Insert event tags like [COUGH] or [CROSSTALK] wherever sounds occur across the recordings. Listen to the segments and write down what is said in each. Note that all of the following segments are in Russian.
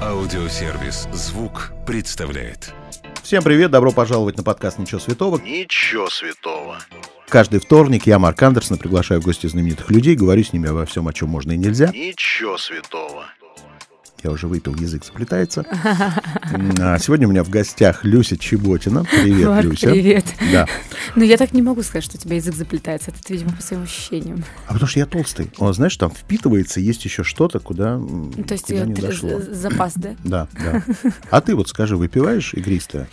Аудиосервис «Звук» представляет. Всем привет, добро пожаловать на подкаст «Ничего святого». Ничего святого. Каждый вторник я, Марк Андерсон, приглашаю в гости знаменитых людей, говорю с ними обо всем, о чем можно и нельзя. Ничего святого. Я уже выпил, язык заплетается. А сегодня у меня в гостях Люся Чеботина. Привет, Марк, Люся. привет. Да. Ну, я так не могу сказать, что у тебя язык заплетается. Это, видимо, по своим ощущениям. А потому что я толстый. О, знаешь, там впитывается, есть еще что-то, куда, Ну, То есть куда не зашло. запас, да? [CLEARS THROAT] Да, да. А ты вот скажи, выпиваешь игристое?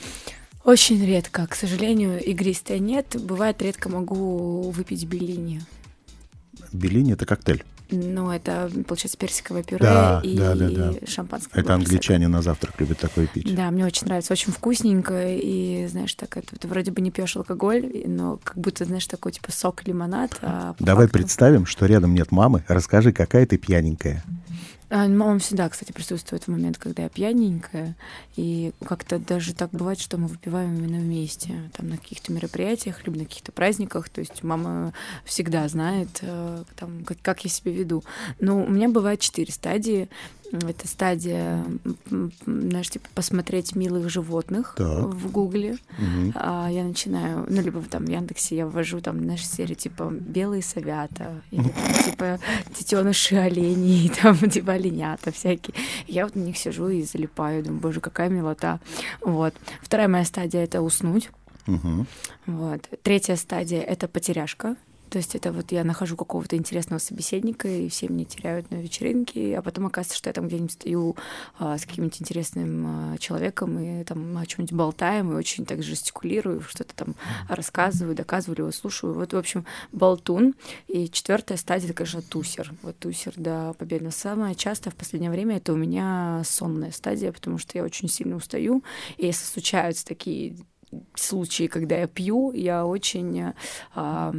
Очень редко. К сожалению, игристое нет. Бывает, редко могу выпить белини. Белини — это коктейль. Но это, получается, персиковое пюре Да, и да, да, да. шампанское. Это англичане на завтрак любят такое пить. Да, мне очень нравится, очень вкусненько, и, знаешь, так, это, ты вроде бы не пьешь алкоголь, но как будто, знаешь, такой, типа, сок, лимонад. а Давай факту- представим, что рядом нет мамы. Расскажи, какая ты пьяненькая. А, Мама всегда, кстати, присутствует в момент, когда я пьяненькая. И как-то даже так бывает, что мы выпиваем именно вместе. Там на каких-то мероприятиях, либо на каких-то праздниках. То есть мама всегда знает, э, там, как, как я себя веду. Но у меня бывает четыре стадии. Это стадия, знаешь, типа посмотреть милых животных Так. в Гугле. А, я начинаю, ну, либо там в Яндексе я ввожу там, знаешь, серию типа «Белые совята», или там, типа «Детеныши оленей», [LAUGHS] там, типа оленята всякие. Я вот на них сижу и залипаю, думаю, боже, какая милота. Вот. Вторая моя стадия — это уснуть. Мгм. Вот. Третья стадия — это потеряшка. То есть это вот я нахожу какого-то интересного собеседника, и все меня теряют на вечеринке, а потом оказывается, что я там где-нибудь стою а, с каким-нибудь интересным а, человеком, и там о чем-нибудь болтаем, и очень так жестикулирую, что-то там рассказываю, доказываю, его слушаю. Вот, в общем, болтун. И четвертая стадия, это, конечно, тусер. Вот тусер до победы. Но самое часто в последнее время это у меня сонная стадия, потому что я очень сильно устаю, и если случаются такие случаи, когда я пью, я очень а,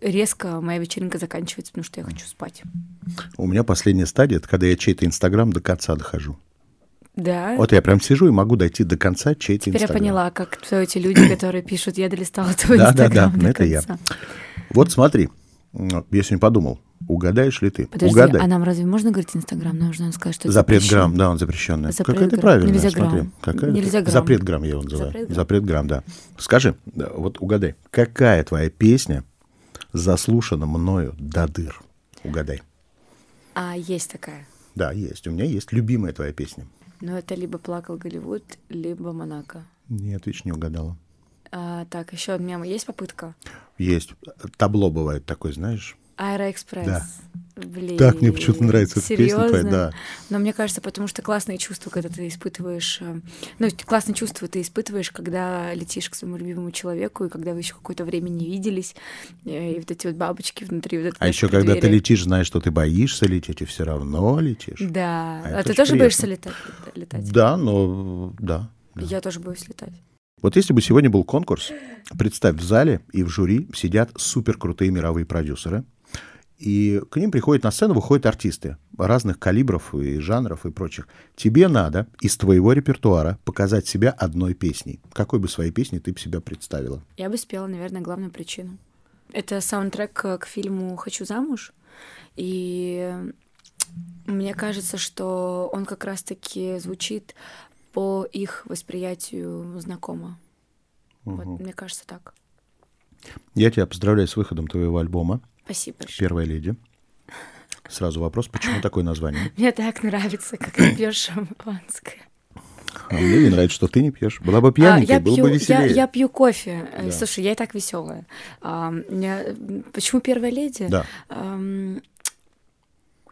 резко моя вечеринка заканчивается, потому что я хочу спать. У меня последняя стадия, это когда я чей-то Инстаграм до конца дохожу. Да. Вот я прям сижу и могу дойти до конца чей-то Теперь я Инстаграм. поняла, как кто эти люди, [COUGHS] которые пишут, я долистала твой Да, да, инстаграм да, до это я. конца». Вот смотри, я сегодня подумал, угадаешь ли ты? Подожди, Угадай. а нам разве можно говорить инстаграм? Нам нужно сказать, что это Запрет грамм, да, он запрещенный. Запрет Какая ты грамм. правильная, Нельзя смотри. грамм. Какая Нельзя ты- грамм. Запрет грамм я его называю. Запрет грамм. Запрет грамм, да. Скажи, да, вот угадай, какая твоя песня заслушана мною до дыр? Угадай. А есть такая. Да, есть. У меня есть любимая твоя песня. Но это либо плакал Голливуд, либо Монако. Нет, видишь, не угадала. А, так, еще у меня есть попытка. Есть. Табло бывает такое, знаешь? Аэроэкспресс. Да. Блин. Так мне почему-то нравится эта песня твоя, да. Но мне кажется, потому что классные чувства, когда ты испытываешь... э, Ну, классные чувства ты испытываешь, когда летишь к своему любимому человеку, и когда вы еще какое-то время не виделись, э, и вот эти вот бабочки внутри вот А еще когда ты летишь, знаешь, что ты боишься лететь, и все равно летишь. Да. А А, ты тоже приятно. боишься летать? летать? Да, но да. да. Я тоже боюсь летать. Вот если бы сегодня был конкурс, представь, в зале и в жюри сидят суперкрутые мировые продюсеры, и к ним приходят на сцену, выходят артисты разных калибров и жанров и прочих. Тебе надо из твоего репертуара показать себя одной песней. Какой бы своей песней ты бы себя представила? Я бы спела, наверное, главную причину. Это саундтрек к фильму «Хочу замуж». И мне кажется, что он как раз-таки звучит по их восприятию знакомо. Вот, мне кажется так. Я тебя поздравляю с выходом твоего альбома Спасибо большое. «Первая леди». Сразу вопрос, почему [LAUGHS] такое название? Мне так нравится, как ты пьешь шампанское. А мне не нравится, что ты не пьешь. Была бы А, пьяненькой, я, было пью, бы я, веселее. я пью кофе. Э, Да. Слушай, я и так веселая. почему первая леди? Да. Ам,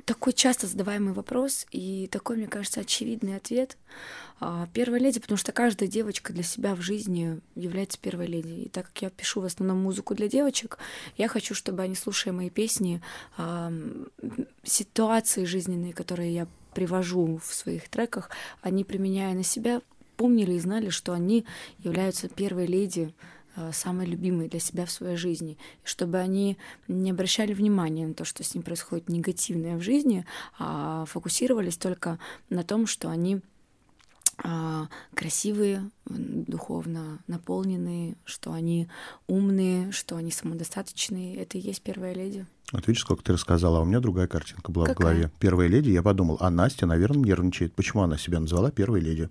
такой часто задаваемый вопрос и такой, мне кажется, очевидный ответ. А, Первая леди, потому что каждая девочка для себя в жизни является первой леди. И так как я пишу в основном музыку для девочек, я хочу, чтобы они, слушая мои песни, ам, ситуации жизненные, которые я привожу в своих треках, они, применяя на себя, помнили и знали, что они являются первой леди э, самой любимой для себя в своей жизни, и чтобы они не обращали внимания на то, что с ним происходит негативное в жизни, а фокусировались только на том, что они а, красивые, духовно наполненные, что они умные, что они самодостаточные. Это и есть первая леди. Вот видишь, сколько ты рассказала, а у меня другая картинка была Какая? в голове. Первая леди, я подумал, а Настя, наверное, нервничает. Почему она себя назвала первой леди?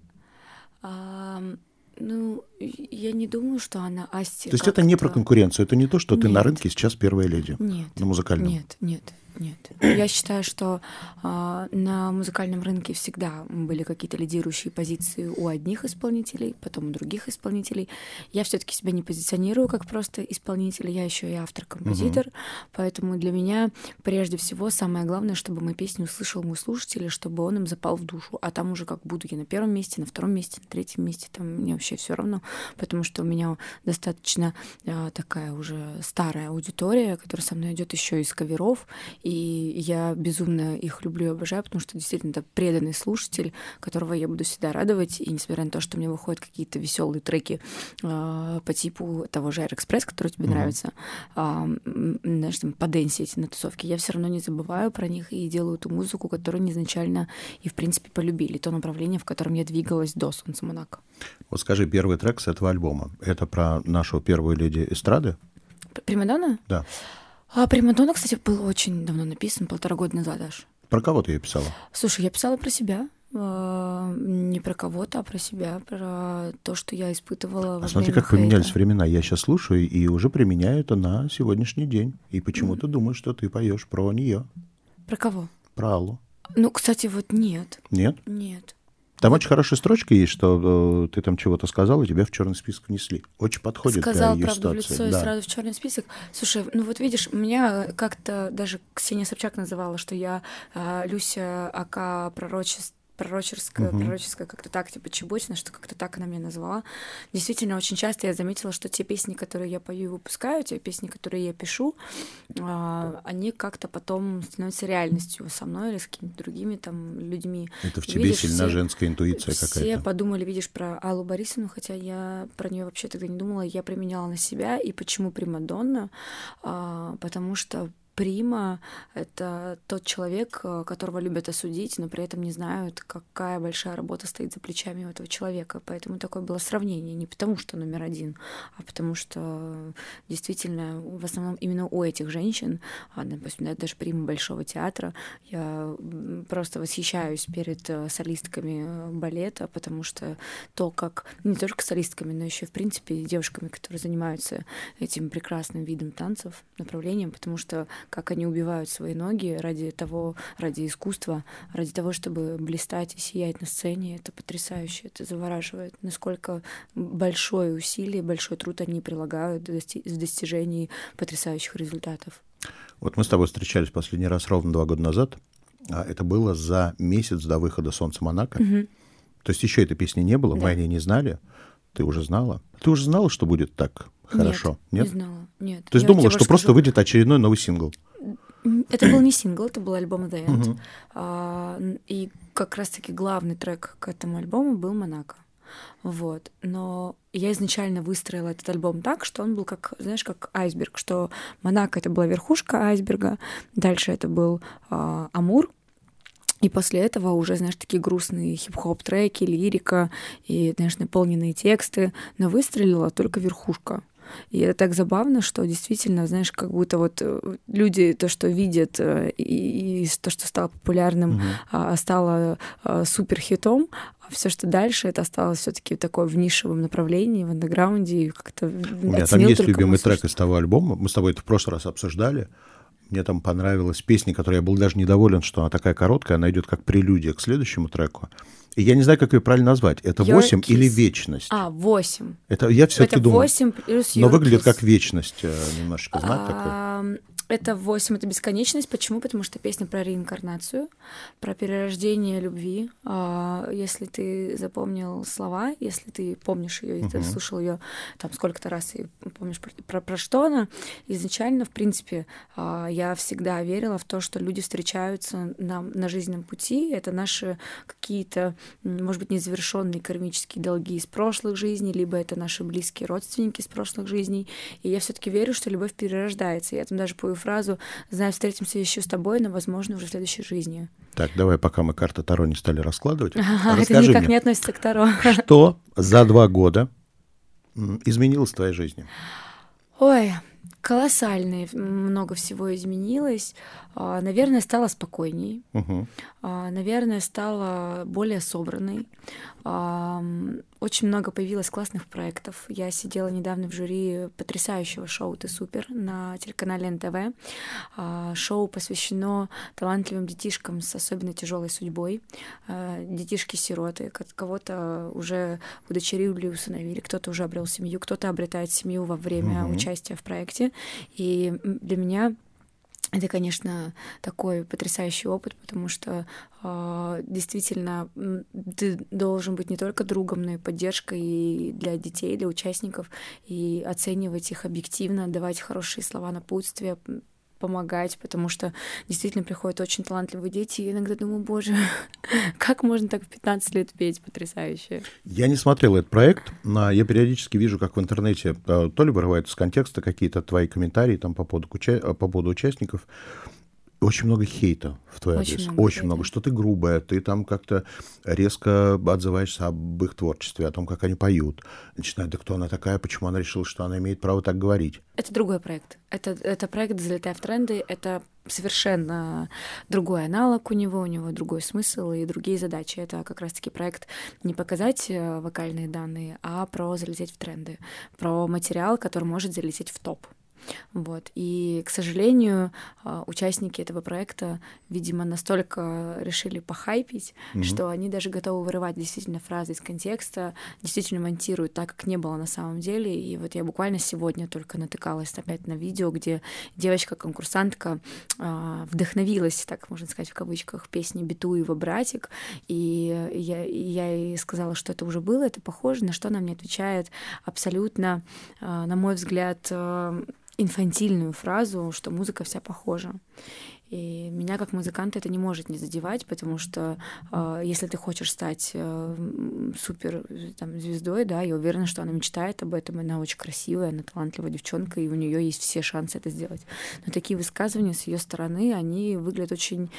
Ну, я не думаю, что она Асти. То есть это не про конкуренцию, это не то, что ты на Нет. рынке сейчас первая леди Нет. на музыкальном. Нет, нет, нет. [CLEARS THROAT] Я считаю, что а, на музыкальном рынке всегда были какие-то лидирующие позиции у одних исполнителей, потом у других исполнителей. Я все-таки себя не позиционирую как просто исполнитель, я еще и автор-композитор, поэтому для меня прежде всего самое главное, чтобы мою песню услышал мой слушатель, и чтобы он им запал в душу. А там уже как буду я на первом месте, на втором месте, на третьем месте, там мне вообще все равно, потому что у меня достаточно а, такая уже старая аудитория, которая со мной идет еще из каверов, и я безумно их люблю и обожаю, потому что действительно это преданный слушатель, которого я буду всегда радовать, и несмотря на то, что мне выходят какие-то веселые треки а, по типу того же Аэроэкспресс, который тебе нравится, а, м, знаешь, там, поденсить на тусовке, я все равно не забываю про них и делаю ту музыку, которую они изначально и, в принципе, полюбили, то направление, в котором я двигалась до «Солнца Монако». Вот скажи, первый трек с этого альбома, это про нашу первую леди эстрады? Примадонна? Да. А Примадонна, кстати, был очень давно написан, полтора года назад аж. Про кого ты ее писала? Слушай, я писала про себя. а, Не про кого-то, а про себя, про то, что я испытывала А смотри, как поменялись хейта. времена. Я сейчас слушаю и уже применяю это на сегодняшний день. И почему-то думаю, что ты поешь про нее, Про кого? про Аллу. Ну, кстати, вот нет, Нет? нет. Там очень хорошая строчка есть, что э, ты там чего-то сказал, и тебя в черный список внесли. Очень подходит Сказал для ее правду в ситуации. лицо и Да. сразу в черный список. Слушай, ну вот видишь, меня как-то даже Ксения Собчак называла, что я а, Люся Ака пророчеств пророческая, пророческая, как-то так, типа Чеботина, что как-то так она меня назвала. Действительно, очень часто я заметила, что те песни, которые я пою и выпускаю, те песни, которые я пишу, а, они как-то потом становятся реальностью со мной или с какими-то другими там людьми. Это в тебе видишь, сильна все- женская интуиция все какая-то. подумали, видишь, про Аллу Борисовну, хотя я про нее вообще тогда не думала, я применяла на себя. И почему Примадонна? А, потому что Прима — это тот человек, э, которого любят осудить, но при этом не знают, какая большая работа стоит за плечами у этого человека. Поэтому такое было сравнение. Не потому, что номер один, а потому что действительно в основном именно у этих женщин, а, допустим, да, даже Прима Большого театра, я просто восхищаюсь перед э, солистками э, балета, потому что то, как не только солистками, но еще в принципе девушками, которые занимаются этим прекрасным видом танцев, направлением, потому что как они убивают свои ноги ради того, ради искусства, ради того, чтобы блистать и сиять на сцене, это потрясающе, это завораживает, насколько большое усилие, большой труд они прилагают в дости- в достижении потрясающих результатов. Вот мы с тобой встречались последний раз ровно два года назад. а Это было за месяц до выхода «Солнца Монако». То есть еще этой песни не было, мы Да. о ней не знали. Ты уже знала? Ты уже знала, что будет так хорошо? Нет, не знала. Нет. То есть Я думала, что больше просто выйдет очередной новый сингл. Это был не сингл, это был альбом The End. А, н- и как раз-таки главный трек к этому альбому был «Монако». Вот. Но я изначально выстроила этот альбом так, что он был как, знаешь, как айсберг, что Монако — это была верхушка айсберга, дальше это был а, Амур, и после этого уже, знаешь, такие грустные хип-хоп треки, лирика и, знаешь, наполненные тексты, но выстрелила только верхушка. И это так забавно, что действительно, знаешь, как будто вот э, люди то, что видят, э, и, и то, что стало популярным, а, стало а, супер хитом, а все, что дальше, это осталось все-таки такое в нишевом направлении, в андеграунде, и как-то У меня там есть любимый трек из того альбома. Мы с тобой это в прошлый раз обсуждали. Мне там понравилась песня, которой я был даже недоволен, что она такая короткая, она идет как прелюдия к следующему треку. Я не знаю, как ее правильно назвать. Это Your восемь Kiss. или вечность? А, восемь. Это я все-таки думаю. восемь плюс Но выглядит Kiss. как вечность э, немножечко, знак такой. А, Это восемь, это бесконечность. Почему? Потому что песня про реинкарнацию, про перерождение любви. А, Если ты запомнил слова, если ты помнишь ее, и ты слушал ее там сколько-то раз и помнишь про, про, про что она, изначально, в принципе, а, я всегда верила в то, что люди встречаются на, на жизненном пути. Это наши какие-то, может быть, незавершенные кармические долги из прошлых жизней, либо это наши близкие родственники из прошлых жизней. И я все-таки верю, что любовь перерождается. Я там даже пою фразу «Знаю, встретимся еще с тобой, но, возможно, уже в следующей жизни». Так, давай, пока мы карты Таро не стали раскладывать, Ага, [LAUGHS] это никак мне, не относится к Таро. что за два года изменилось в твоей жизни? Ой, колоссальные, много всего изменилось. А, наверное, стала спокойней. Угу. Наверное, стала более собранной. Очень много появилось классных проектов. Я сидела недавно в жюри потрясающего шоу «Ты супер» на телеканале НТВ. А, шоу посвящено талантливым детишкам с особенно тяжелой судьбой. Детишки-сироты, кого-то уже удочерили, усыновили, кто-то уже обрел семью, кто-то обретает семью во время угу. участия в проекте. И для меня это, конечно, такой потрясающий опыт, потому что э, действительно ты должен быть не только другом, но и поддержкой для детей, для участников, и оценивать их объективно, давать хорошие слова напутствия, помогать, потому что действительно приходят очень талантливые дети, и иногда думаю, боже, [LAUGHS] как можно так в 15 лет петь потрясающе. Я не смотрел этот проект, но я периодически вижу, как в интернете э, то ли вырывают из контекста какие-то твои комментарии там по поводу, по поводу участников, очень много хейта в твой очень адрес. Много очень хейта. много. Что ты грубая, ты там как-то резко отзываешься об их творчестве, о том, как они поют. Начинают, да кто она такая, почему она решила, что она имеет право так говорить. Это другой проект. Это, это проект «Залетай в тренды». Это совершенно другой аналог у него, у него другой смысл и другие задачи. Это как раз-таки проект не показать э, вокальные данные, а про залететь в тренды, про материал, который может залететь в топ. Вот. И, к сожалению, а, участники этого проекта, видимо, настолько решили похайпить, mm-hmm. что они даже готовы вырывать действительно фразы из контекста, действительно монтируют так, как не было на самом деле. И вот я буквально сегодня только натыкалась опять на видео, где девочка-конкурсантка э, вдохновилась, так можно сказать, в кавычках, песни Битуева «Братик», и я, я ей сказала, что это уже было, это похоже, на что она мне отвечает абсолютно, э, на мой взгляд, инфантильную фразу, что музыка вся похожа. И меня как музыканта это не может не задевать, потому что э, если ты хочешь стать э, супер там, звездой, да, я уверена, что она мечтает об этом, она очень красивая, она талантливая девчонка, и у нее есть все шансы это сделать. Но такие высказывания с ее стороны, они выглядят очень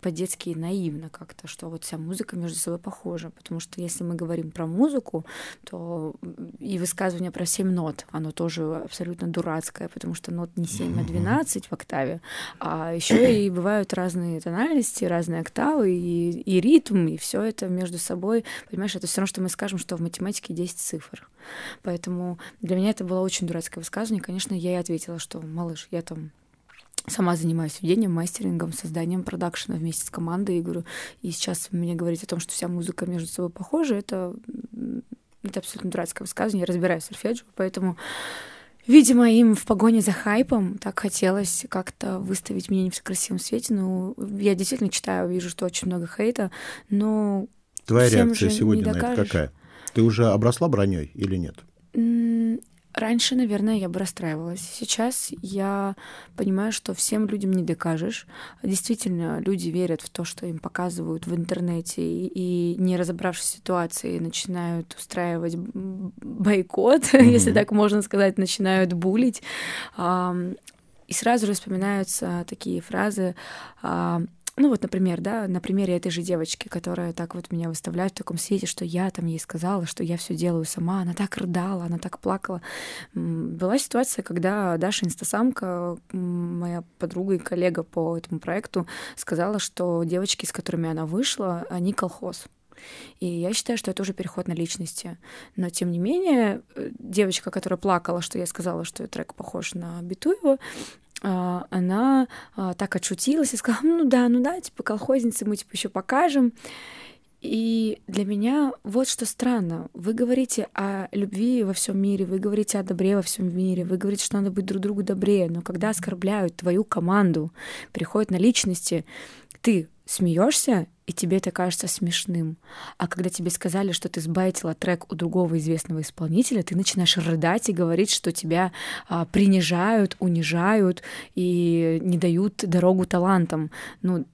по-детски наивно как-то, что вот вся музыка между собой похожа, потому что если мы говорим про музыку, то и высказывание про 7 нот, оно тоже абсолютно дурацкое, потому что нот не 7, а 12 в октаве, а еще и бывают разные тональности, разные октавы и, и ритм, и все это между собой. Понимаешь, это все равно, что мы скажем, что в математике 10 цифр. Поэтому для меня это было очень дурацкое высказывание. Конечно, я ей ответила, что, малыш, я там сама занимаюсь ведением, мастерингом, созданием продакшена вместе с командой. И говорю, и сейчас мне говорить о том, что вся музыка между собой похожа, это, это абсолютно дурацкое высказывание. Я разбираюсь в сольфеджио, поэтому Видимо, им в погоне за хайпом так хотелось как-то выставить меня не в красивом свете. Ну, я действительно читаю, вижу, что очень много хейта, но Твоя реакция сегодня на это какая? Ты уже обросла броней или нет? Раньше, наверное, я бы расстраивалась. Сейчас я понимаю, что всем людям не докажешь. Действительно, люди верят в то, что им показывают в интернете, и, не разобравшись в ситуации, начинают устраивать бойкот, mm-hmm. [LAUGHS] если так можно сказать, начинают булить. И сразу же вспоминаются такие фразы ну вот, например, да, на примере этой же девочки, которая так вот меня выставляет в таком свете, что я там ей сказала, что я все делаю сама, она так рыдала, она так плакала. Была ситуация, когда Даша Инстасамка, моя подруга и коллега по этому проекту, сказала, что девочки, с которыми она вышла, они колхоз. И я считаю, что это уже переход на личности. Но, тем не менее, э, девочка, которая плакала, что я сказала, что трек похож на Битуева, она а, так отшутилась и сказала, ну да, ну да, типа колхозницы мы типа еще покажем. И для меня вот что странно. Вы говорите о любви во всем мире, вы говорите о добре во всем мире, вы говорите, что надо быть друг другу добрее, но когда оскорбляют твою команду, приходят на личности, ты смеешься, и тебе это кажется смешным. А когда тебе сказали, что ты сбайтила трек у другого известного исполнителя, ты начинаешь рыдать и говорить, что тебя а, принижают, унижают и не дают дорогу талантам. Ну,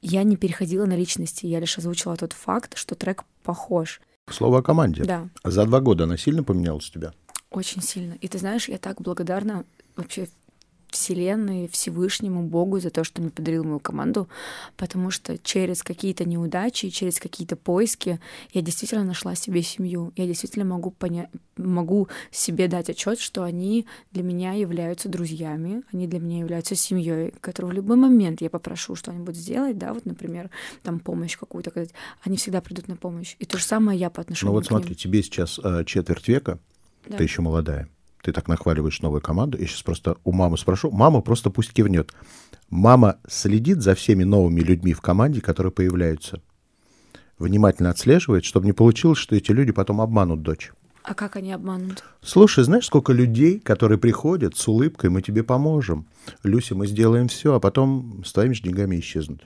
я не переходила на личности, я лишь озвучила тот факт, что трек похож. Слово о команде. Да. За два года она сильно поменялась у тебя? Очень сильно. И ты знаешь, я так благодарна вообще Вселенной, Всевышнему, Богу за то, что мне подарил мою команду, потому что через какие-то неудачи, через какие-то поиски я действительно нашла себе семью. Я действительно могу, понять, могу себе дать отчет, что они для меня являются друзьями, они для меня являются семьей, которую в любой момент я попрошу что-нибудь сделать, да, вот, например, там помощь какую-то, они всегда придут на помощь. И то же самое я по отношению ну, вот к смотри, ним. тебе сейчас э, четверть века, Да. ты еще молодая. Ты так нахваливаешь новую команду. Я сейчас просто у мамы спрошу. Мама просто пусть кивнет. Мама следит за всеми новыми людьми в команде, которые появляются. Внимательно отслеживает, чтобы не получилось, что эти люди потом обманут дочь. А как они обманут? Слушай, знаешь, сколько людей, которые приходят с улыбкой, мы тебе поможем. Люся, мы сделаем все, а потом с твоими же деньгами исчезнут.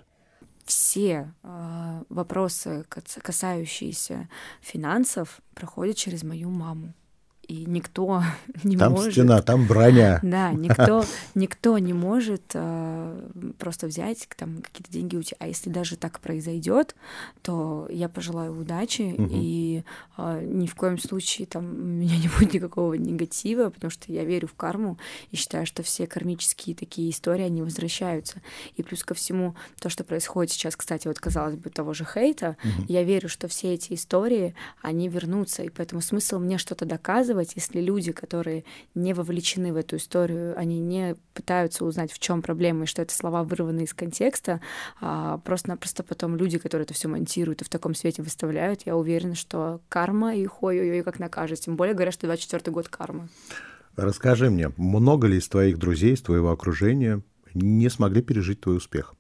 Все э, вопросы, кас- касающиеся финансов, проходят через мою маму. И никто [LAUGHS] не Там может... стена, там броня. [LAUGHS] Да, никто, никто не может э, просто взять там какие-то деньги у тебя. А если даже так произойдет, то я пожелаю удачи Мгм. и э, ни в коем случае там у меня [LAUGHS] не будет никакого негатива, потому что я верю в карму и считаю, что все кармические такие истории они возвращаются. И плюс ко всему то, что происходит сейчас, кстати, вот казалось бы того же хейта, я верю, что все эти истории они вернутся, и поэтому смысл мне что-то доказывать, если люди, которые не вовлечены в эту историю, они не пытаются узнать, в чем проблема, и что это слова вырваны из контекста, а просто-напросто потом люди, которые это все монтируют и в таком свете выставляют, я уверена, что карма их ой-ой-ой как накажет. Тем более говорят, что 24 год кармы. Расскажи мне, много ли из твоих друзей, из твоего окружения не смогли пережить твой успех?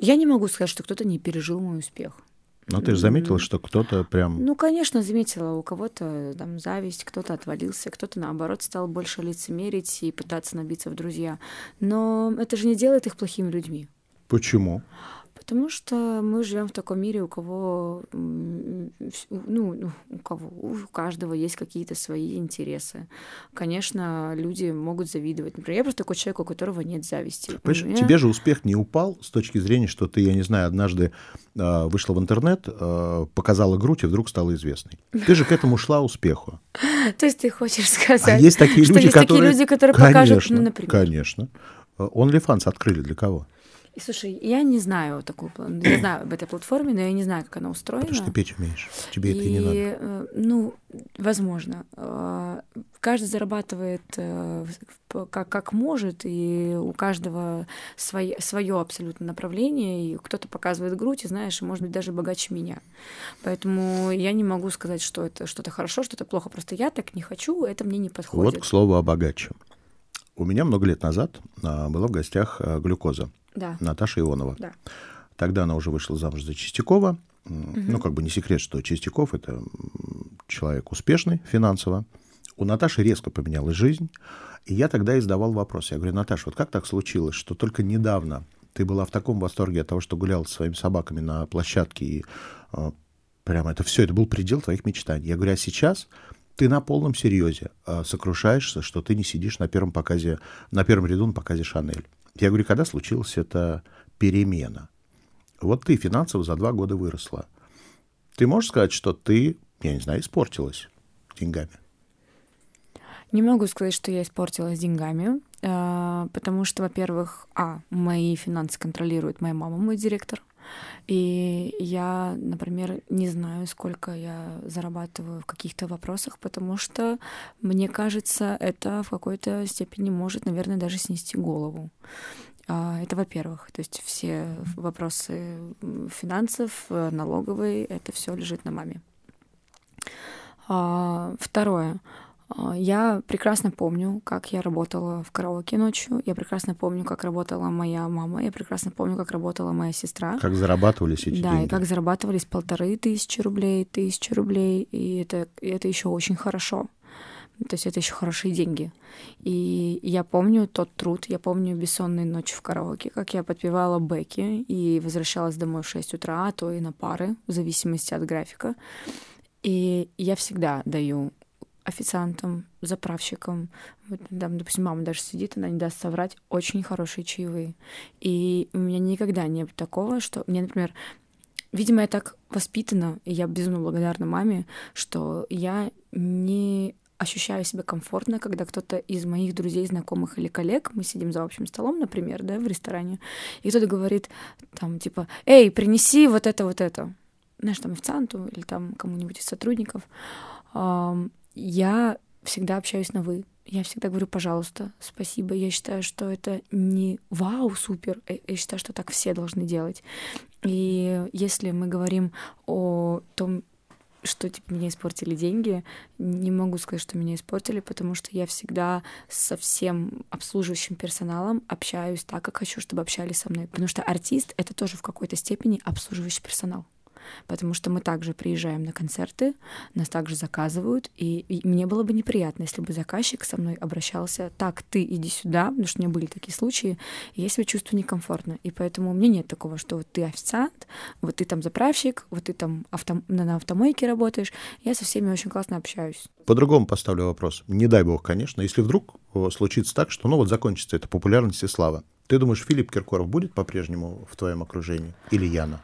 Я не могу сказать, что кто-то не пережил мой успех. Но ты же заметила, что кто-то прям... Ну, конечно, заметила, у кого-то там зависть, кто-то отвалился, кто-то, наоборот, стал больше лицемерить и пытаться набиться в друзья. Но это же не делает их плохими людьми. Почему? Потому что мы живем в таком мире, у кого, ну, ну, у кого, у каждого есть какие-то свои интересы. Конечно, люди могут завидовать. Например, я просто такой человек, у которого нет зависти. Понимаешь, меня- тебе же успех не упал с точки зрения, что ты, я не знаю, однажды э, вышла в интернет, э, показала грудь и вдруг стала известной. Ты же к этому шла успеху. [LAUGHS] То есть ты хочешь сказать, А есть такие люди, которые... такие люди, которые покажут, ну, например. Конечно. OnlyFans открыли для кого? И, слушай, я не знаю такую, я знаю об этой платформе, но я не знаю, как она устроена. Потому что ты петь умеешь. Тебе это и И, не надо. э, ну, возможно. Э, Каждый зарабатывает э, как, как может, и у каждого свое, свое абсолютно направление, и кто-то показывает грудь, и знаешь, может быть даже богаче меня. Поэтому я не могу сказать, что это что-то хорошо, что-то плохо. Просто я так не хочу, это мне не подходит. Вот, к слову, о богаче. У меня много лет назад а, была в гостях а, глюкоза Да, Наташа Ионова. да. Тогда она уже вышла замуж за Чистякова. М, Ну, как бы не секрет, что Чистяков — это человек успешный финансово. У Наташи резко поменялась жизнь. И я тогда и задавал вопрос. Я говорю, Наташа, вот как так случилось, что только недавно ты была в таком восторге от того, что гуляла со своими собаками на площадке, и а, прямо это все, это был предел твоих мечтаний. Я говорю, а сейчас ты на полном серьезе а, сокрушаешься, что ты не сидишь на первом показе, на первом ряду на показе Шанель. Я говорю, когда случилась эта перемена? Вот ты финансово за два года выросла. Ты можешь сказать, что ты, я не знаю, испортилась деньгами? Не могу сказать, что я испортилась деньгами, э, потому что, во-первых, а, мои финансы контролирует моя мама, мой директор. И я, например, не знаю, сколько я зарабатываю в каких-то вопросах, потому что, мне кажется, это в какой-то степени может, наверное, даже снести голову. А, Это во-первых. То есть все вопросы финансов, э, налоговые, это все лежит на маме. А, Второе. А, Я прекрасно помню, как я работала в караоке ночью. Я прекрасно помню, как работала моя мама. Я прекрасно помню, как работала моя сестра. Как зарабатывались эти да, деньги? и как зарабатывались полторы тысячи рублей, тысячи рублей. И это, и это еще очень хорошо. То есть это еще хорошие деньги. И я помню тот труд, я помню бессонные ночи в караоке, как я подпевала бэки и возвращалась домой в 6 утра, а то и на пары, в зависимости от графика. И я всегда даю официантам, заправщикам, вот, там, допустим, мама даже сидит, она не даст соврать, очень хорошие чаевые. И у меня никогда не было такого, что мне, например, видимо, я так воспитана, и я безумно благодарна маме, что я не ощущаю себя комфортно, когда кто-то из моих друзей, знакомых или коллег, мы сидим за общим столом, например, да, в ресторане, и кто-то говорит там типа, эй, принеси вот это, вот это, знаешь, там официанту или там кому-нибудь из сотрудников, я всегда общаюсь на «вы». Я всегда говорю, пожалуйста, спасибо. Я считаю, что это не вау, супер. Э, я считаю, что так все должны делать. И если мы говорим о том, что типа меня испортили деньги, не могу сказать, что меня испортили, потому что я всегда со всем обслуживающим персоналом общаюсь так, как хочу, чтобы общались со мной. Потому что артист — это тоже в какой-то степени обслуживающий персонал потому что мы также приезжаем на концерты, нас также заказывают, и, и мне было бы неприятно, если бы заказчик со мной обращался так, ты иди сюда, потому что у меня были такие случаи, и я себя чувствую некомфортно, и поэтому у меня нет такого, что вот ты официант, вот ты там заправщик, вот ты там авто, на автомойке работаешь, я со всеми очень классно общаюсь. По-другому поставлю вопрос. Не дай бог, конечно, если вдруг случится так, что ну вот закончится эта популярность и слава. Ты думаешь, Филипп Киркоров будет по-прежнему в твоем окружении? Или Яна?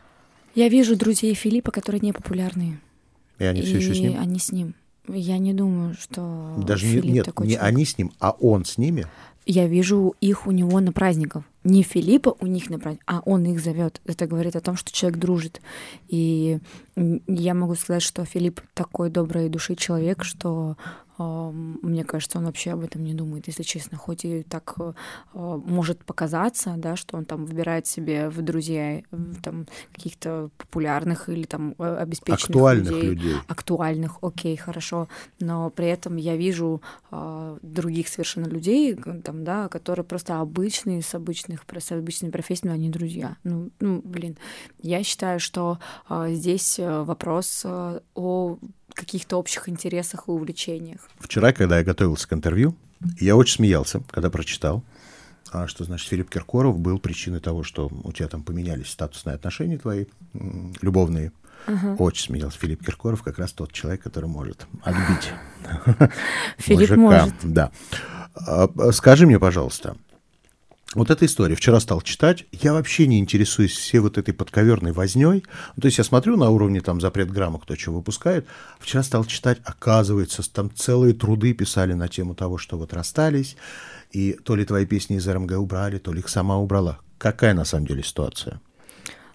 Я вижу друзей Филиппа, которые не популярные. И они все еще с ним? они с ним. Я не думаю, что Даже Филипп не, нет, такой не человек. они с ним, а он с ними. Я вижу их у него на праздниках. Не Филиппа у них на праздник, а он их зовет. Это говорит о том, что человек дружит. И я могу сказать, что Филипп такой доброй души человек, что мне кажется, он вообще об этом не думает, если честно. Хоть и так э, может показаться, да, что он там выбирает себе в друзья там каких-то популярных или там э, обеспеченных актуальных людей, людей. Актуальных, окей, хорошо. Но при этом я вижу э, других совершенно людей, там, да, которые просто обычные, с обычных, с обычными профессиями, они друзья. Ну, ну блин, я считаю, что э, здесь вопрос э, о каких-то общих интересах и увлечениях. Вчера, когда я готовился к интервью, я очень смеялся, когда прочитал, а что значит Филипп Киркоров был причиной того, что у тебя там поменялись статусные отношения твои, любовные. Uh-huh. Очень смеялся. Филипп Киркоров как раз тот человек, который может отбить [LAUGHS] Филипп может. Да. А, скажи мне, пожалуйста, вот эта история. Вчера стал читать. Я вообще не интересуюсь всей вот этой подковерной возней. Ну, то есть я смотрю на уровне там запрет грамма, кто что выпускает. Вчера стал читать. Оказывается, там целые труды писали на тему того, что вот расстались. И то ли твои песни из РМГ убрали, то ли их сама убрала. Какая на самом деле ситуация?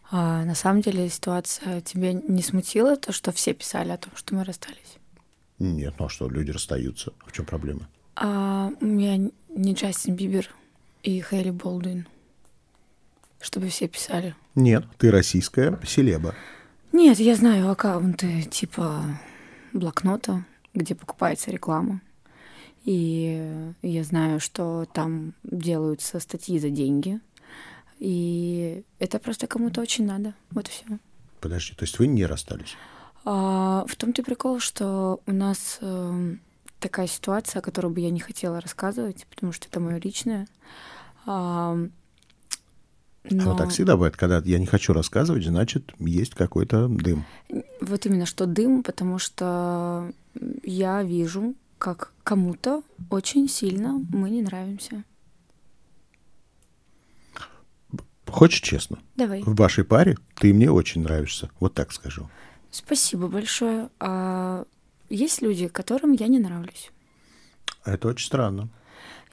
А, на самом деле ситуация тебя не смутила, то, что все писали о том, что мы расстались? Нет, ну а что, люди расстаются. В чем проблема? А, я не Джастин Бибер и Хейли Болдуин. Чтобы все писали. Нет, ты российская селеба. Нет, я знаю аккаунты типа блокнота, где покупается реклама. И я знаю, что там делаются статьи за деньги. И это просто кому-то очень надо. Вот и все. Подожди, то есть вы не расстались? А, в том-то прикол, что у нас э, такая ситуация, о которой бы я не хотела рассказывать, потому что это мое личное. А, но... Вот так всегда бывает, когда я не хочу рассказывать, значит, есть какой-то дым. Вот именно что дым, потому что я вижу, как кому-то очень сильно мы не нравимся. Хочешь честно? Давай. В вашей паре ты мне очень нравишься. Вот так скажу. Спасибо большое. А есть люди, которым я не нравлюсь. Это очень странно.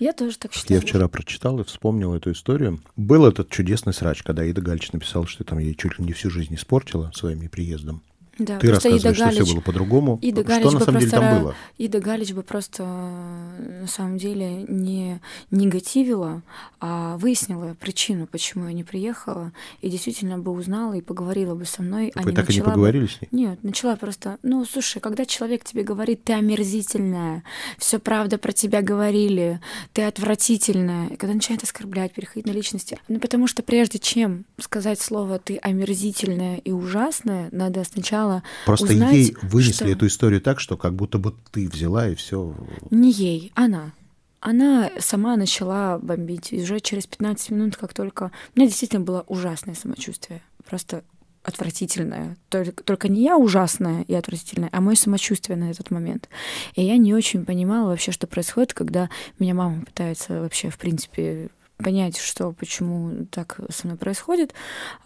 Я тоже так считаю. Я вчера прочитал и вспомнил эту историю. Был этот чудесный срач, когда Ида Галич написал, что там ей чуть ли не всю жизнь испортила своим приездом. Да, Ты рассказываешь, Ида Галич, что все было по-другому. Ида что Галич на самом деле там было? Ида Галич бы просто на самом деле не негативила, а выяснила причину, почему я не приехала, и действительно бы узнала и поговорила бы со мной. Так а вы так и не поговорили бы... с ней? Нет, начала просто, ну, слушай, когда человек тебе говорит, ты омерзительная, все правда про тебя говорили, ты отвратительная, и когда начинает оскорблять, переходить на личности, ну, потому что прежде чем сказать слово «ты омерзительная и ужасная», надо сначала Просто узнать, ей вынесли что... эту историю так, что как будто бы ты взяла и все. Не ей, она. Она сама начала бомбить. И уже через 15 минут, как только... У меня действительно было ужасное самочувствие. Просто отвратительное. Только, только не я ужасная и отвратительная, а мое самочувствие на этот момент. И я не очень понимала вообще, что происходит, когда меня мама пытается вообще, в принципе, понять, что, почему так со мной происходит.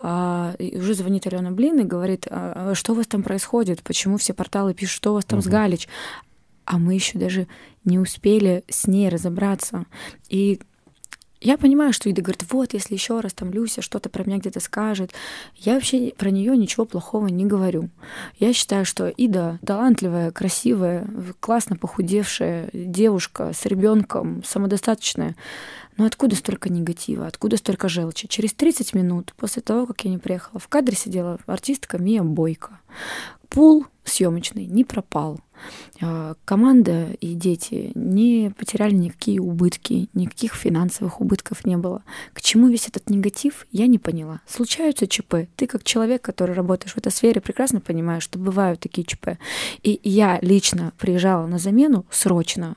А, и уже звонит Алена Блин и говорит, а, что у вас там происходит, почему все порталы пишут, что у вас там угу. с Галич. а мы еще даже не успели с ней разобраться. И я понимаю, что Ида говорит, вот, если еще раз там Люся что-то про меня где-то скажет, я вообще про нее ничего плохого не говорю. Я считаю, что Ида талантливая, красивая, классно похудевшая девушка с ребенком, самодостаточная. Но откуда столько негатива, откуда столько желчи? Через 30 минут после того, как я не приехала, в кадре сидела артистка Мия Бойко. Пул съемочный не пропал. А, команда и дети не потеряли никакие убытки, никаких финансовых убытков не было. К чему весь этот негатив, я не поняла. Случаются ЧП. Ты как человек, который работаешь в этой сфере, прекрасно понимаешь, что бывают такие ЧП. И я лично приезжала на замену срочно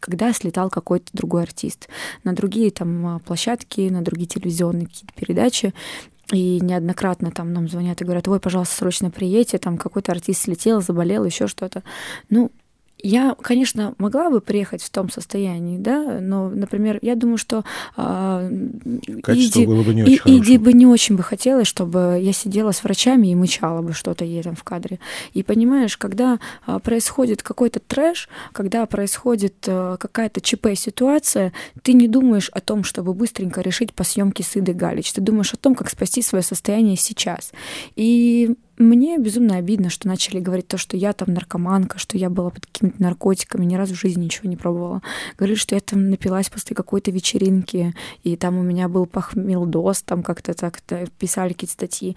когда слетал какой-то другой артист на другие там площадки, на другие телевизионные какие-то передачи. И неоднократно там нам звонят и говорят, ой, пожалуйста, срочно приедьте, там какой-то артист слетел, заболел, еще что-то. Ну, я, конечно, могла бы приехать в том состоянии, да, но, например, я думаю, что э, Иди, бы не и, очень Иди бы не очень бы хотелось, чтобы я сидела с врачами и мычала бы что-то ей там в кадре. И понимаешь, когда а, происходит какой-то трэш, когда происходит а, какая-то ЧП-ситуация, ты не думаешь о том, чтобы быстренько решить по съемке с Идой Галич. Ты думаешь о том, как спасти свое состояние сейчас. И мне безумно обидно, что начали говорить то, что я там наркоманка, что я была под какими-то наркотиками, ни разу в жизни ничего не пробовала. Говорили, что я там напилась после какой-то вечеринки, и там у меня был похмелдоз, там как-то так -то писали какие-то статьи.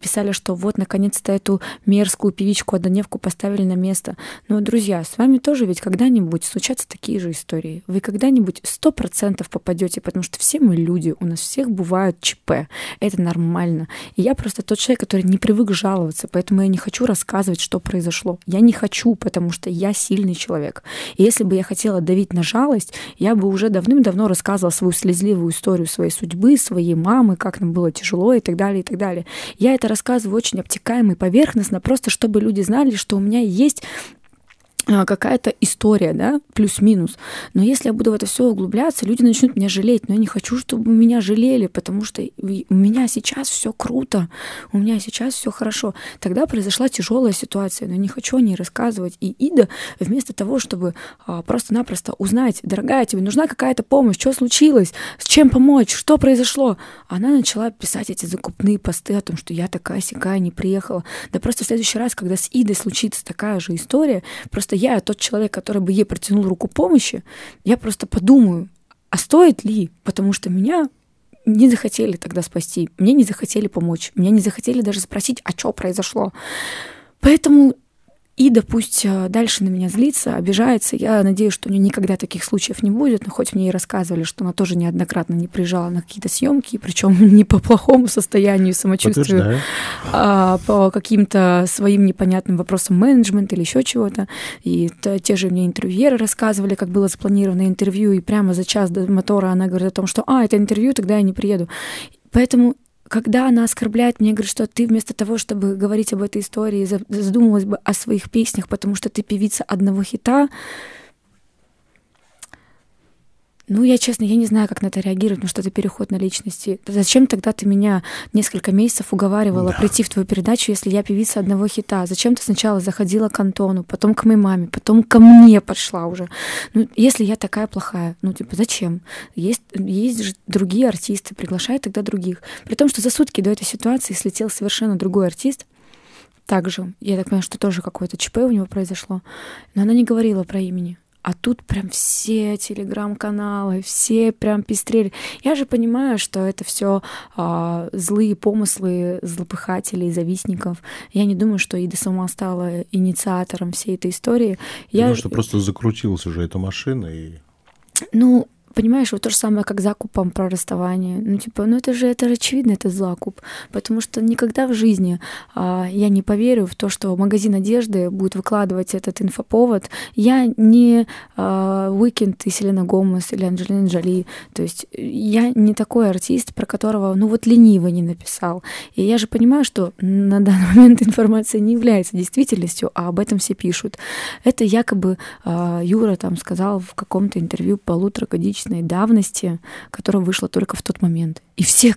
Писали, что вот, наконец-то эту мерзкую певичку Одоневку поставили на место. Но, друзья, с вами тоже ведь когда-нибудь случатся такие же истории. Вы когда-нибудь сто процентов попадете, потому что все мы люди, у нас всех бывают ЧП. Это нормально. И я просто тот человек, который не привык жаловаться жаловаться, поэтому я не хочу рассказывать, что произошло. Я не хочу, потому что я сильный человек. И если бы я хотела давить на жалость, я бы уже давным-давно рассказывала свою слезливую историю своей судьбы, своей мамы, как нам было тяжело и так далее, и так далее. Я это рассказываю очень обтекаемо и поверхностно, просто чтобы люди знали, что у меня есть какая-то история, да, плюс-минус. Но если я буду в это все углубляться, люди начнут меня жалеть. Но я не хочу, чтобы меня жалели, потому что у меня сейчас все круто, у меня сейчас все хорошо. Тогда произошла тяжелая ситуация, но не хочу о ней рассказывать. И Ида, вместо того, чтобы а, просто-напросто узнать, дорогая, тебе нужна какая-то помощь, что случилось, с чем помочь, что произошло, она начала писать эти закупные посты о том, что я такая сякая не приехала. Да просто в следующий раз, когда с Идой случится такая же история, просто что я тот человек, который бы ей протянул руку помощи, я просто подумаю, а стоит ли? Потому что меня не захотели тогда спасти, мне не захотели помочь, меня не захотели даже спросить, а что произошло. Поэтому Ида пусть э, дальше на меня злится, обижается. Я надеюсь, что у нее никогда таких случаев не будет. Но хоть мне и рассказывали, что она тоже неоднократно не приезжала на какие-то съемки, причем [LAUGHS] не по плохому состоянию самочувствия, а по каким-то своим непонятным вопросам менеджмента или еще чего-то. И те же мне интервьюеры рассказывали, как было запланировано интервью, и прямо за час до мотора она говорит о том, что «А, это интервью, тогда я не приеду». Поэтому когда она оскорбляет меня, говорит, что ты вместо того, чтобы говорить об этой истории, задумалась бы о своих песнях, потому что ты певица одного хита, ну, я честно, я не знаю, как на это реагировать, ну что это переход на личности. Зачем тогда ты меня несколько месяцев уговаривала да. прийти в твою передачу, если я певица одного хита? Зачем ты сначала заходила к Антону, потом к моей маме, потом ко мне пошла уже? Ну, если я такая плохая, ну, типа, зачем? Есть, есть же другие артисты, приглашай тогда других. При том, что за сутки до этой ситуации слетел совершенно другой артист, также, я так понимаю, что тоже какое-то ЧП у него произошло, но она не говорила про имени. А тут прям все телеграм-каналы, все прям пестрели. Я же понимаю, что это все а, злые помыслы злопыхателей, завистников. Я не думаю, что Ида сама стала инициатором всей этой истории. Я, думаю, что просто закрутилась уже эта машина и... Ну, понимаешь, вот то же самое, как закупом про расставание. Ну, типа, ну это же, это же очевидно, это закуп. Потому что никогда в жизни а, я не поверю в то, что магазин одежды будет выкладывать этот инфоповод. Я не а, Уикенд и Селена Гомес или Анджелина Джоли. То есть я не такой артист, про которого, ну вот лениво не написал. И я же понимаю, что на данный момент информация не является действительностью, а об этом все пишут. Это якобы а, Юра там сказал в каком-то интервью полуторагодичном месячной давности, которая вышла только в тот момент. И все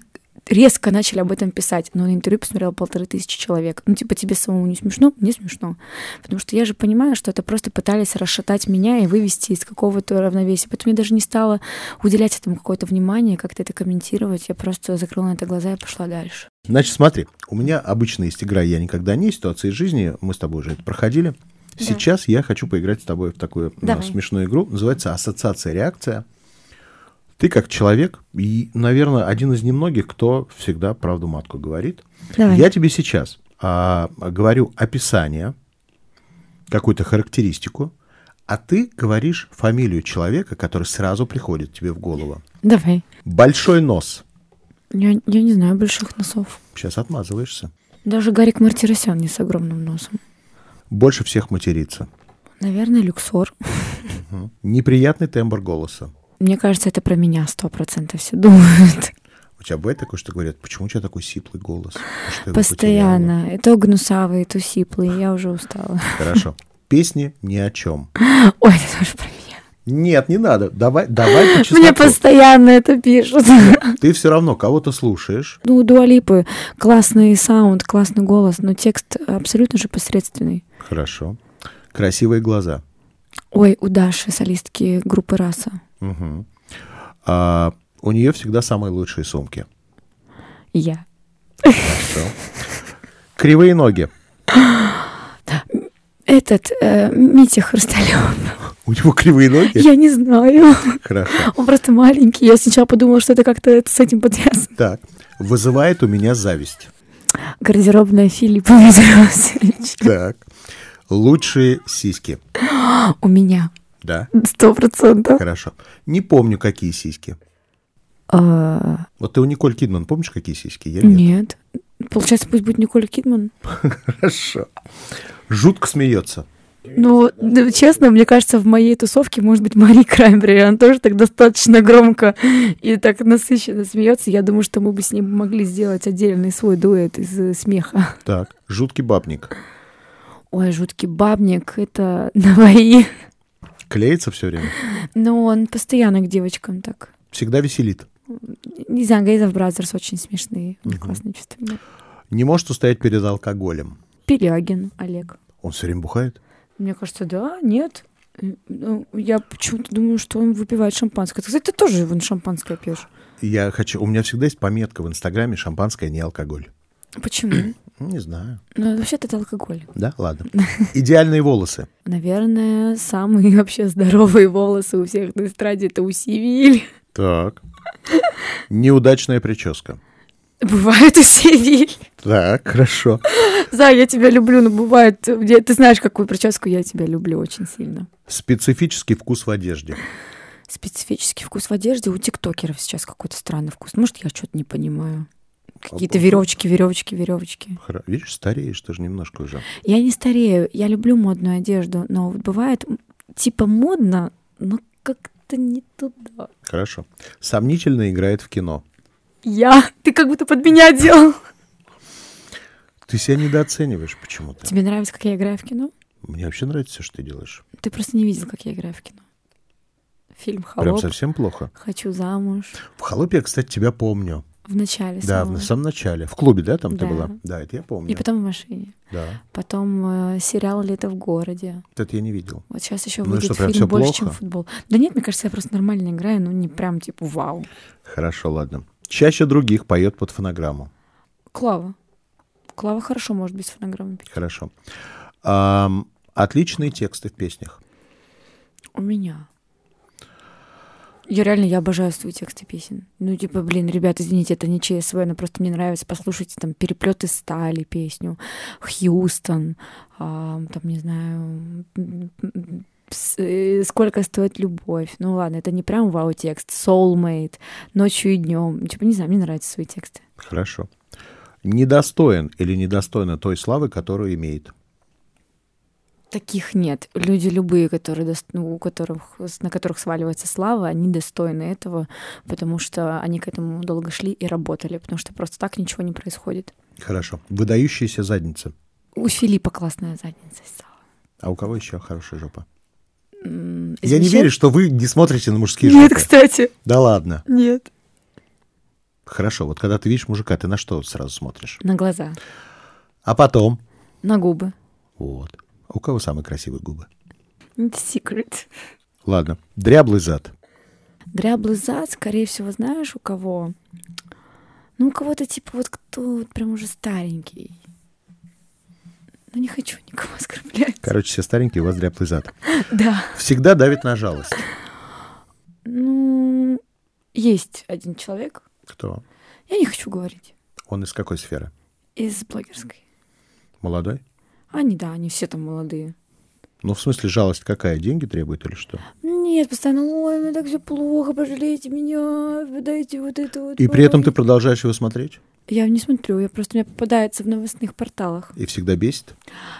резко начали об этом писать. Но на интервью посмотрело полторы тысячи человек. Ну, типа, тебе самому не смешно? Мне смешно. Потому что я же понимаю, что это просто пытались расшатать меня и вывести из какого-то равновесия. Поэтому я даже не стала уделять этому какое-то внимание, как-то это комментировать. Я просто закрыла на это глаза и пошла дальше. Значит, смотри, у меня обычно есть игра «Я никогда не», ситуации жизни, мы с тобой уже это проходили. Да. Сейчас я хочу поиграть с тобой в такую э, Давай. смешную игру. Называется «Ассоциация-реакция». Ты как человек, и, наверное, один из немногих, кто всегда правду матку говорит. Давай. Я тебе сейчас а, говорю описание, какую-то характеристику, а ты говоришь фамилию человека, который сразу приходит тебе в голову. Давай. Большой нос. Я, я не знаю больших носов. Сейчас отмазываешься. Даже Гарик Мартиросян не с огромным носом. Больше всех материться. Наверное, люксор. Неприятный тембр голоса. Мне кажется, это про меня сто процентов все думают. У тебя бывает такое, что говорят, почему у тебя такой сиплый голос? Постоянно. И то гнусавый, то сиплый. Я уже устала. Хорошо. Песни ни о чем. Ой, это тоже про меня. Нет, не надо. Давай, давай по Мне чесноку. постоянно это пишут. Ты все равно кого-то слушаешь. Ну, Дуалипы классный саунд, классный голос, но текст абсолютно же посредственный. Хорошо. Красивые глаза. Ой, у Даши, солистки группы «Раса». Мгм. А, у нее всегда самые лучшие сумки. Я. Хорошо. Кривые ноги. [GASPS] Этот, э, Митя Хрусталев. У него кривые ноги? Я не знаю. Хорошо. Он просто маленький. Я сначала подумала, что это как-то с этим подвязано. Так. Вызывает у меня зависть. Гардеробная Филиппа Васильевич. Так. Лучшие сиськи. [GASPS] У меня. Да. Сто процентов. Хорошо. Не помню, какие сиськи. А, Вот ты у Николь Кидман помнишь, какие сиськи? Я нет. Нет. Получается, пусть будет Николь Кидман. Хорошо. Жутко смеется. Ну, да, честно, мне кажется, в моей тусовке может быть Мари Краймбери. Она тоже так достаточно громко и так насыщенно смеется. Я думаю, что мы бы с ней могли сделать отдельный свой дуэт из э, смеха. Так. Жуткий бабник. Ой, жуткий бабник, это [LAUGHS] Navai. Клеится все время. Но он постоянно к девочкам так. Всегда веселит. Не знаю, Gayazovs Brothers очень смешные. У них Мгм. классные чувства. юмора. Не может устоять перед алкоголем. Пелягин Олег. Он все время бухает? Мне кажется, да, нет. Ну, Я почему-то думаю, что он выпивает шампанское. Ты, Кстати, ты тоже вон шампанское пьешь. Я хочу... У меня всегда есть пометка в Инстаграме «Шампанское не алкоголь». Почему? Не знаю. Ну, вообще-то это алкоголь. Да? Ладно. [LAUGHS] Идеальные волосы. Наверное, самые [LAUGHS] вообще здоровые волосы у всех на эстраде это у Сивиль. Так. Неудачная прическа. Бывает у Сивиль. Так, хорошо. [LAUGHS] Да, я тебя люблю, но бывает, ты знаешь, какую прическу я тебя люблю очень сильно. Специфический вкус в одежде. Специфический вкус в одежде у тиктокеров сейчас какой-то странный вкус. Может, я что-то не понимаю. Какие-то Опа. веревочки, веревочки, веревочки. Видишь, стареешь тоже немножко уже. Я не старею, я люблю модную одежду, но вот бывает типа модно, но как-то не туда. Хорошо. Сомнительно играет в кино. Я? Ты как будто под меня делал. Ты себя недооцениваешь почему-то. Тебе нравится, как я играю в кино? Мне вообще нравится все, что ты делаешь. Ты просто не видел, как я играю в кино. Фильм Прям «Холоп». совсем плохо. Хочу замуж. В «Холопе» я, кстати, тебя помню. В начале Да, самого. в самом начале. В клубе, да, там ты Да. была? Да, это я помню. И потом в машине. Да, Потом э, сериал «Лето в городе». Это я не видел. Вот сейчас еще Ну выйдет что, фильм «Больше, плохо? чем футбол». Да нет, мне кажется, я просто нормально играю, но не прям типа вау. Хорошо, ладно. Чаще других поет под фонограмму. Клава. Клава хорошо может быть с фонограммой петь. Хорошо. Ам, отличные тексты в песнях. У меня. Я реально, я обожаю свои тексты песен. Ну, типа, блин, ребят, извините, это не ЧСВ, но просто мне нравится. Послушайте там «Переплеты стали» песню, «Хьюстон», а, там, не знаю, э, «Сколько стоит любовь». Ну, ладно, это не прям вау-текст. «Soulmate», «Ночью и днем». Типа, не знаю, мне нравятся свои тексты. Хорошо. Недостоин или недостойна той славы, которую имеет. Таких нет. Люди любые, которые, ну, у которых, на которых сваливается слава, они достойны этого, потому что они к этому долго шли и работали, потому что просто так ничего не происходит. Хорошо. Выдающаяся задница. У Филиппа классная задница стала. А у кого еще хорошая жопа? Из Я не верю, что вы не смотрите на мужские Нет, жопы. кстати, Да ладно. нет. Хорошо, вот когда ты видишь мужика, ты на что сразу смотришь? На глаза, А потом? на губы. Вот. У кого самые красивые губы? Это секрет. Ладно. Дряблый зад. Дряблый зад, скорее всего, знаешь, у кого? Ну, у кого-то типа вот кто прям уже старенький. Ну, не хочу никого [LAUGHS] оскорблять. Короче, все старенькие, у вас дряблый зад. [LAUGHS] Да. Всегда давит на жалость. Ну, есть один человек, Кто? я не хочу говорить, Он из какой сферы? из блогерской. Молодой? Они, да, они все там молодые. Ну, в смысле, жалость какая? Деньги требует или что? Нет, постоянно, ой, мне так все плохо, пожалейте меня, дайте вот это вот. И при этом ой». ты продолжаешь его смотреть? Я не смотрю, я просто мне попадается в новостных порталах. И всегда бесит?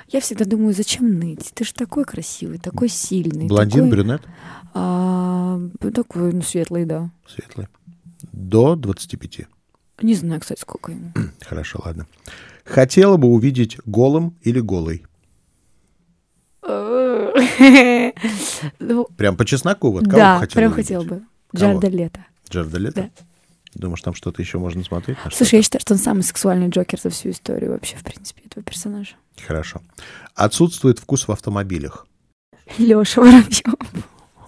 Я всегда думаю, зачем ныть? Ты же такой красивый, такой сильный. Блондин, такой, брюнет? а, такой, ну, светлый, да. Светлый. До 25. Не знаю, кстати, сколько ему. Хорошо, ладно. Хотела бы увидеть голым или голой? [LAUGHS] Прям по чесноку, вот кого Да, хотела прям хотел бы. Джарда Лето. Джарда Лето? Да. Думаешь, там что-то еще можно смотреть? на Слушай, я считаю, что он самый сексуальный Джокер за всю историю вообще, в принципе, этого персонажа. Хорошо. Отсутствует вкус в автомобилях. Леша Воробьев.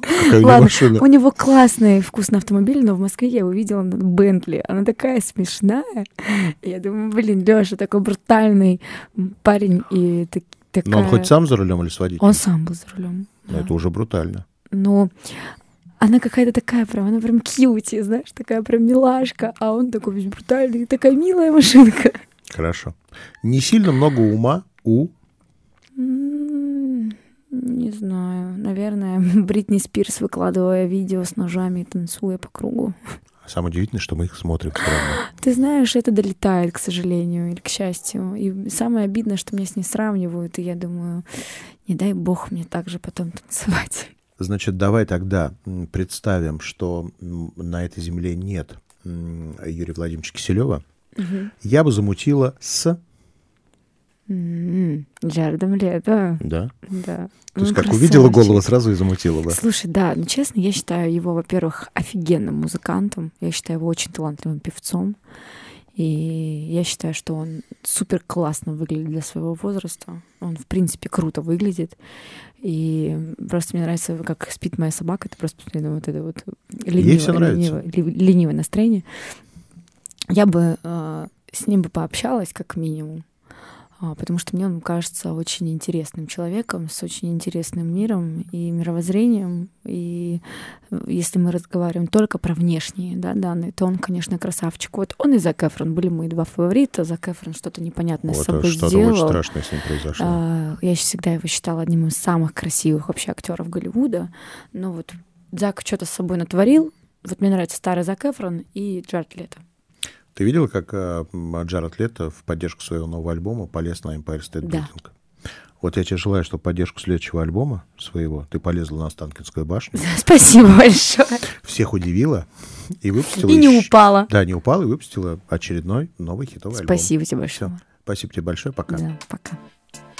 Какая у него Ладно, машина? у него классный вкус на автомобиль, но в Москве я его видела на Бентли. Она такая смешная. Я думаю, блин, Леша такой брутальный парень и так- такая... Но он хоть сам за рулем или с водителем? Он сам был за рулем. Ну, Это уже брутально. Но она какая-то такая прям, она прям кьюти, знаешь, такая прям милашка, а он такой весь брутальный, такая милая машинка. Хорошо. Не сильно много ума у... Не знаю, наверное, [LAUGHS] Бритни Спирс, выкладывая видео с ножами и танцуя по кругу. Самое удивительное, что мы их смотрим все равно. [GASPS] Ты знаешь, это долетает, к сожалению, или к счастью. И самое обидное, что меня с ней сравнивают, и я думаю, не дай бог мне так же потом танцевать. [LAUGHS] Значит, давай тогда представим, что на этой земле нет Юрия Владимировича Киселева. Я бы замутила с... М, Джаредом Лето, Да? да. То есть Он как увидела голову, сразу и замутила бы. Слушай, да, ну честно, я считаю его, во-первых, офигенным музыкантом. Я считаю его очень талантливым певцом. И я считаю, что он супер классно выглядит для своего возраста. Он, в принципе, круто выглядит. И просто мне нравится, как спит моя собака. Это просто на вот это вот ленивое, ленивое, ленивое настроение. Я бы э, с ним бы пообщалась, как минимум. А, потому что мне он кажется очень интересным человеком, с очень интересным миром и мировоззрением. И э, если мы разговариваем только про внешние да, данные, то он, конечно, красавчик. Вот он и Зак Эфрон были мои два фаворита. Зак Эфрон что-то непонятное с Вот собой что-то сделал. очень страшное с ним произошло. А, Я всегда его считала одним из самых красивых вообще актеров Голливуда. Но вот Зак что-то с собой натворил. Вот мне нравится старый Зак Эфрон и Джаред Лето. Ты видела, как э, Джаред Лето в поддержку своего нового альбома полез на Empire State Да. Building? Вот я тебе желаю, чтобы поддержку следующего альбома своего ты полезла на Останкинскую башню, [LAUGHS] Спасибо большое. всех удивила и выпустила... И не ещё- упала. Да, не упала и выпустила очередной новый хитовый альбом. Спасибо тебе большое. Всё. Спасибо тебе большое, пока. Да, пока.